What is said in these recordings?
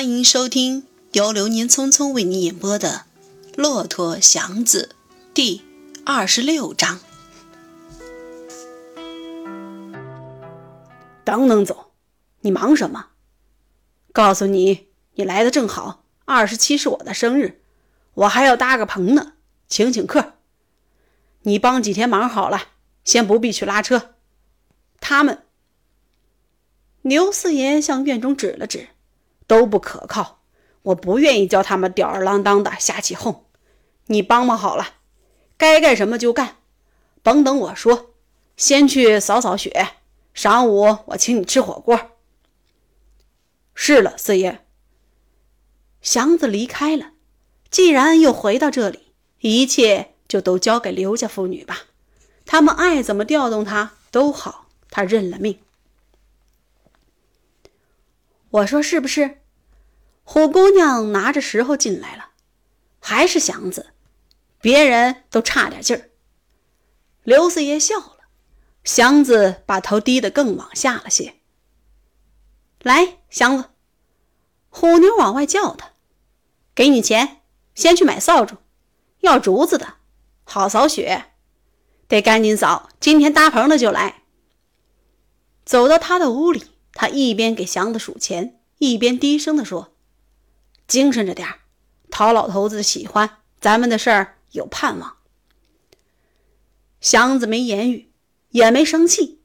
欢迎收听由流年匆匆为你演播的《骆驼祥子》第二十六章。等等，走！你忙什么？告诉你，你来的正好。二十七是我的生日，我还要搭个棚呢，请请客。你帮几天忙好了，先不必去拉车。他们，牛四爷向院中指了指。都不可靠，我不愿意叫他们吊儿郎当的瞎起哄。你帮忙好了，该干什么就干，甭等我说。先去扫扫雪，晌午我请你吃火锅。是了，四爷。祥子离开了，既然又回到这里，一切就都交给刘家妇女吧，他们爱怎么调动他都好，他认了命。我说是不是？虎姑娘拿着石头进来了，还是祥子，别人都差点劲儿。刘四爷笑了，祥子把头低得更往下了些。来，祥子，虎妞往外叫他，给你钱，先去买扫帚，要竹子的，好扫雪，得赶紧扫，今天搭棚的就来。走到他的屋里，他一边给祥子数钱，一边低声的说。精神着点讨老头子喜欢，咱们的事儿有盼望。祥子没言语，也没生气，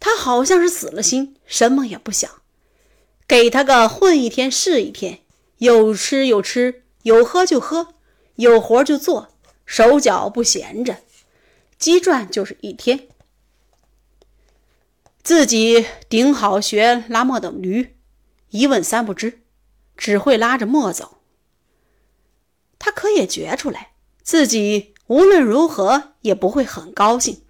他好像是死了心，什么也不想。给他个混一天是一天，有吃有吃，有喝就喝，有活就做，手脚不闲着，鸡转就是一天。自己顶好学拉磨的驴，一问三不知。只会拉着墨走。他可也觉出来，自己无论如何也不会很高兴。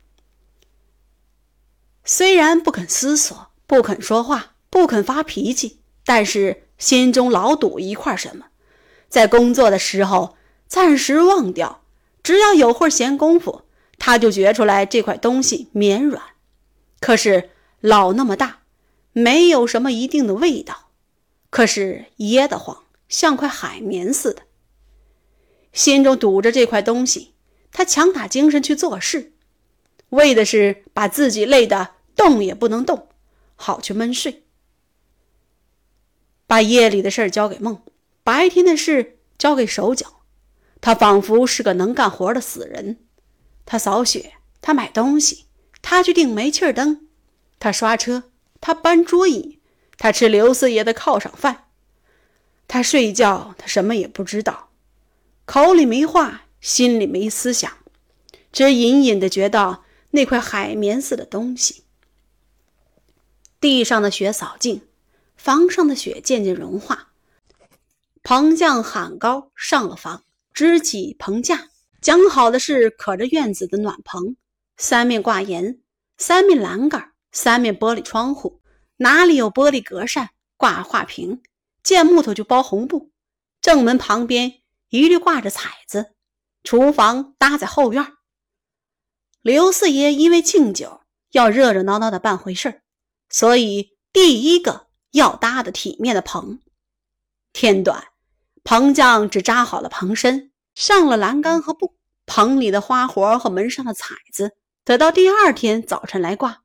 虽然不肯思索，不肯说话，不肯发脾气，但是心中老堵一块什么，在工作的时候暂时忘掉。只要有会闲工夫，他就觉出来这块东西绵软，可是老那么大，没有什么一定的味道。可是噎得慌，像块海绵似的。心中堵着这块东西，他强打精神去做事，为的是把自己累得动也不能动，好去闷睡。把夜里的事交给梦，白天的事交给手脚。他仿佛是个能干活的死人。他扫雪，他买东西，他去订煤气灯，他刷车，他搬桌椅。他吃刘四爷的犒赏饭，他睡觉，他什么也不知道，口里没话，心里没思想，只隐隐的觉到那块海绵似的东西。地上的雪扫净，房上的雪渐渐融化。棚匠喊高上了房，支起棚架，讲好的是可着院子的暖棚，三面挂檐，三面栏杆，三面玻璃窗户。哪里有玻璃格扇挂画屏，见木头就包红布。正门旁边一律挂着彩子。厨房搭在后院。刘四爷因为敬酒要热热闹闹的办回事所以第一个要搭的体面的棚。天短，棚匠只扎好了棚身，上了栏杆和布。棚里的花活和门上的彩子，得到第二天早晨来挂。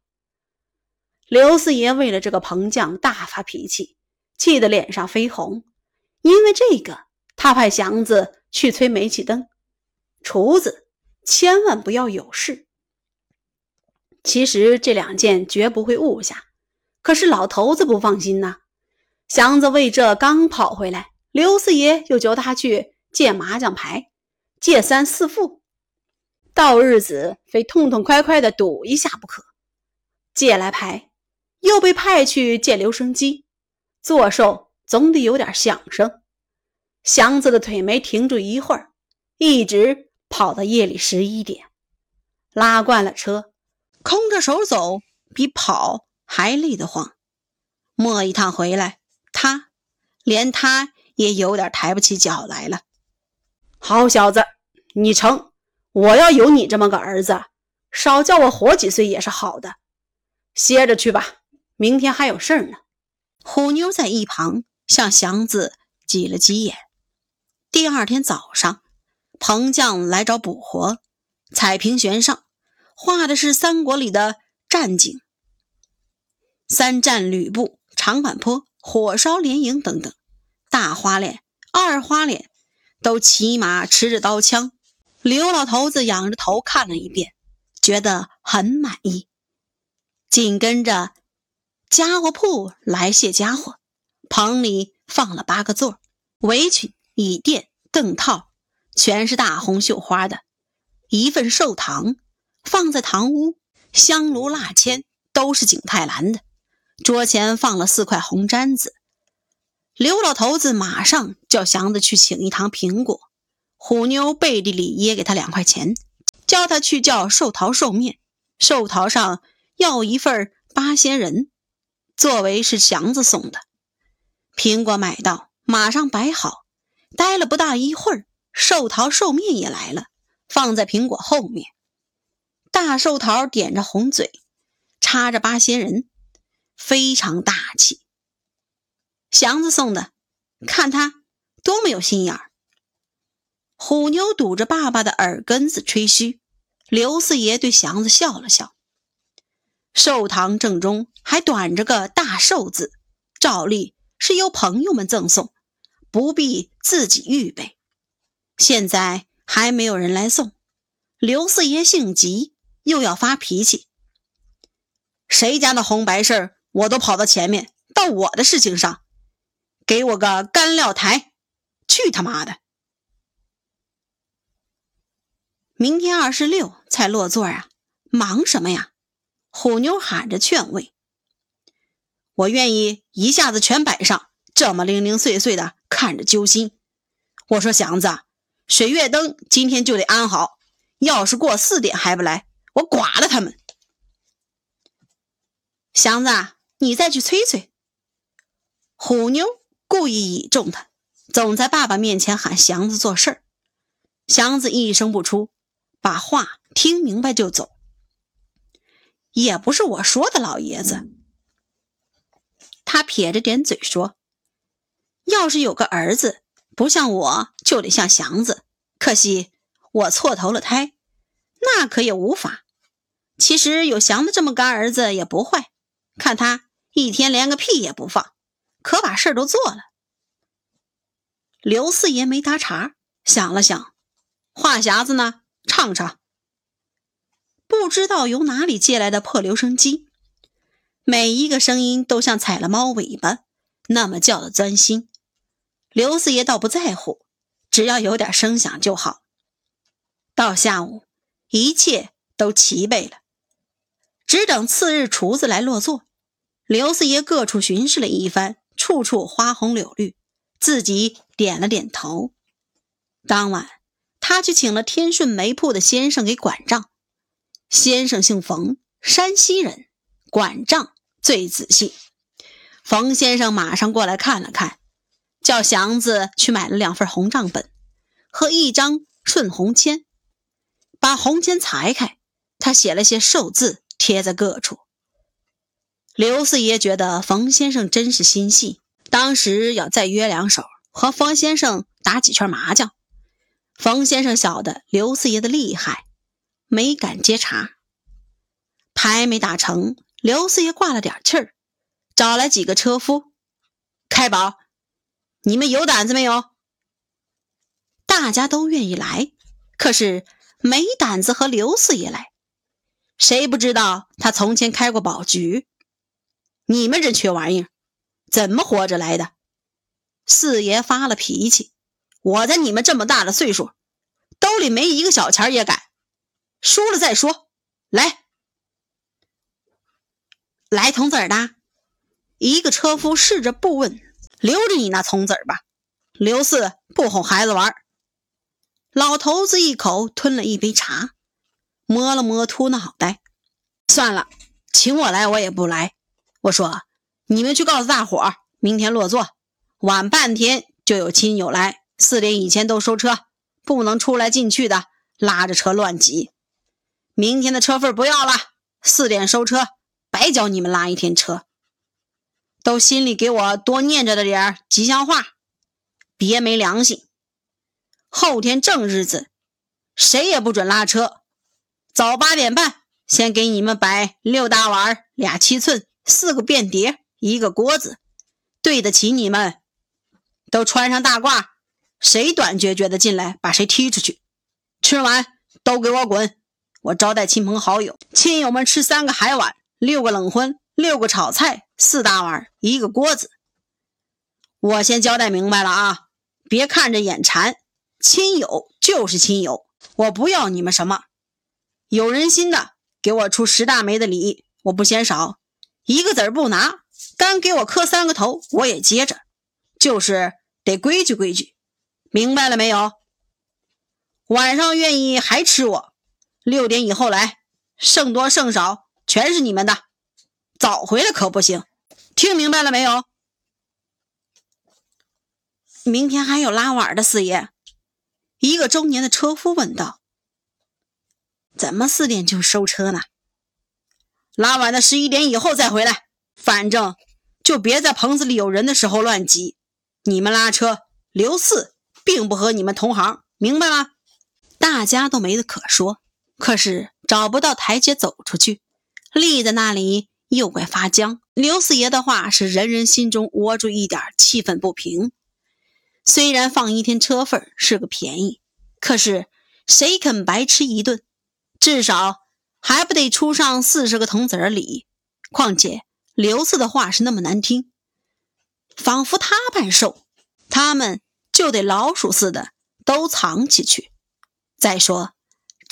刘四爷为了这个棚匠大发脾气，气得脸上绯红。因为这个，他派祥子去催煤气灯，厨子千万不要有事。其实这两件绝不会误下，可是老头子不放心呐。祥子为这刚跑回来，刘四爷又叫他去借麻将牌，借三四副，到日子非痛痛快快的赌一下不可。借来牌。又被派去借留声机，做寿总得有点响声。祥子的腿没停住一会儿，一直跑到夜里十一点。拉惯了车，空着手走比跑还累得慌。磨一趟回来，他连他也有点抬不起脚来了。好小子，你成！我要有你这么个儿子，少叫我活几岁也是好的。歇着去吧。明天还有事儿呢。虎妞在一旁向祥子挤了挤眼。第二天早上，彭将来找补活，彩屏悬上，画的是三国里的战景：三战吕布、长坂坡、火烧连营等等。大花脸、二花脸都骑马持着刀枪。刘老头子仰着头看了一遍，觉得很满意。紧跟着，家伙铺来卸家伙，棚里放了八个座围裙、椅垫、凳套，全是大红绣花的。一份寿糖放在堂屋，香炉蜡签都是景泰蓝的。桌前放了四块红毡子。刘老头子马上叫祥子去请一堂苹果，虎妞背地里掖给他两块钱，叫他去叫寿桃寿面，寿桃上。要一份八仙人，作为是祥子送的。苹果买到，马上摆好。待了不大一会儿，寿桃寿面也来了，放在苹果后面。大寿桃点着红嘴，插着八仙人，非常大气。祥子送的，看他多么有心眼儿。虎妞堵着爸爸的耳根子吹嘘。刘四爷对祥子笑了笑。寿堂正中还短着个大寿字，照例是由朋友们赠送，不必自己预备。现在还没有人来送，刘四爷性急，又要发脾气。谁家的红白事我都跑到前面，到我的事情上，给我个干料台，去他妈的！明天二十六才落座啊，忙什么呀？虎妞喊着劝慰：“我愿意一下子全摆上，这么零零碎碎的看着揪心。”我说：“祥子，水月灯今天就得安好，要是过四点还不来，我剐了他们。”祥子，你再去催催。虎妞故意倚重他，总在爸爸面前喊祥子做事儿。祥子一声不出，把话听明白就走。也不是我说的，老爷子。他撇着点嘴说：“要是有个儿子，不像我，就得像祥子。可惜我错投了胎，那可也无法。其实有祥子这么干儿子也不坏，看他一天连个屁也不放，可把事儿都做了。”刘四爷没搭茬，想了想，话匣子呢，唱唱。不知道由哪里借来的破留声机，每一个声音都像踩了猫尾巴，那么叫的钻心。刘四爷倒不在乎，只要有点声响就好。到下午，一切都齐备了，只等次日厨子来落座。刘四爷各处巡视了一番，处处花红柳绿，自己点了点头。当晚，他去请了天顺煤铺的先生给管账。先生姓冯，山西人，管账最仔细。冯先生马上过来看了看，叫祥子去买了两份红账本和一张顺红签，把红签裁开，他写了些寿字贴在各处。刘四爷觉得冯先生真是心细，当时要再约两手，和冯先生打几圈麻将。冯先生晓得刘四爷的厉害。没敢接茬，牌没打成，刘四爷挂了点气儿，找来几个车夫开宝。你们有胆子没有？大家都愿意来，可是没胆子和刘四爷来。谁不知道他从前开过宝局？你们这缺玩意儿，怎么活着来的？四爷发了脾气，我在你们这么大的岁数，兜里没一个小钱也敢。输了再说，来，来铜子儿的。一个车夫试着不问，留着你那铜子儿吧。刘四不哄孩子玩。老头子一口吞了一杯茶，摸了摸秃脑袋，算了，请我来我也不来。我说，你们去告诉大伙儿，明天落座，晚半天就有亲友来，四点以前都收车，不能出来进去的，拉着车乱挤。明天的车费不要了，四点收车，白教你们拉一天车。都心里给我多念着的点吉祥话，别没良心！后天正日子，谁也不准拉车。早八点半，先给你们摆六大碗、俩七寸、四个便碟、一个锅子，对得起你们。都穿上大褂，谁短撅撅的进来，把谁踢出去。吃完都给我滚！我招待亲朋好友，亲友们吃三个海碗，六个冷荤，六个炒菜，四大碗，一个锅子。我先交代明白了啊，别看着眼馋，亲友就是亲友，我不要你们什么，有人心的给我出十大枚的礼，我不嫌少，一个子儿不拿，单给我磕三个头，我也接着，就是得规矩规矩，明白了没有？晚上愿意还吃我，六点以后来，剩多剩少全是你们的，早回来可不行，听明白了没有？明天还有拉碗的，四爷。一个中年的车夫问道：“怎么四点就收车呢？拉碗的十一点以后再回来，反正就别在棚子里有人的时候乱挤。你们拉车，刘四并不和你们同行，明白吗？”大家都没得可说，可是找不到台阶走出去，立在那里又怪发僵。刘四爷的话是人人心中窝住一点气愤不平。虽然放一天车份是个便宜，可是谁肯白吃一顿？至少还不得出上四十个铜子儿礼？况且刘四的话是那么难听，仿佛他办寿，他们就得老鼠似的都藏起去。再说，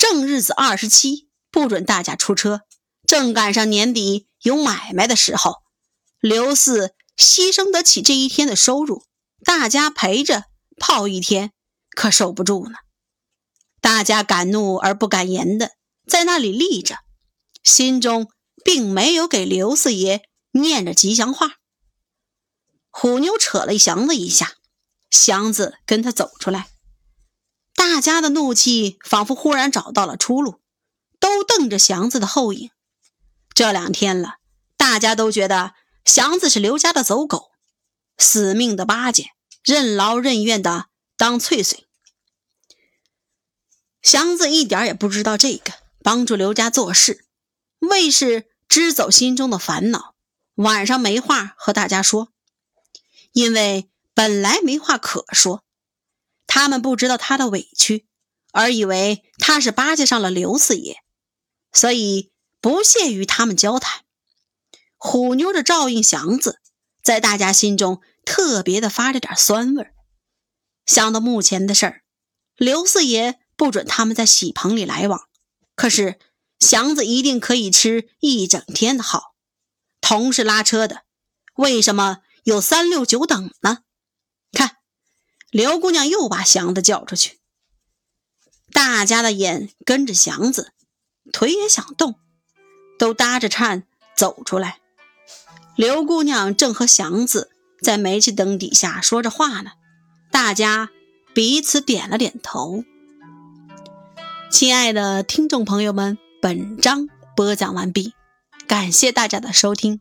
正日子二十七不准大家出车，正赶上年底有买卖的时候，刘四牺牲得起这一天的收入，大家陪着泡一天可受不住呢。大家敢怒而不敢言的在那里立着，心中并没有给刘四爷念着吉祥话。虎妞扯了祥子一下，祥子跟他走出来。大家的怒气仿佛忽然找到了出路，都瞪着祥子的后影。这两天了，大家都觉得祥子是刘家的走狗，死命的巴结，任劳任怨的当翠翠。祥子一点也不知道这个，帮助刘家做事，为是支走心中的烦恼。晚上没话和大家说，因为本来没话可说。他们不知道他的委屈，而以为他是巴结上了刘四爷，所以不屑与他们交谈。虎妞的照应祥子，在大家心中特别的发着点酸味想到目前的事儿，刘四爷不准他们在喜棚里来往，可是祥子一定可以吃一整天的好。同是拉车的，为什么有三六九等呢？刘姑娘又把祥子叫出去，大家的眼跟着祥子，腿也想动，都搭着颤走出来。刘姑娘正和祥子在煤气灯底下说着话呢，大家彼此点了点头。亲爱的听众朋友们，本章播讲完毕，感谢大家的收听。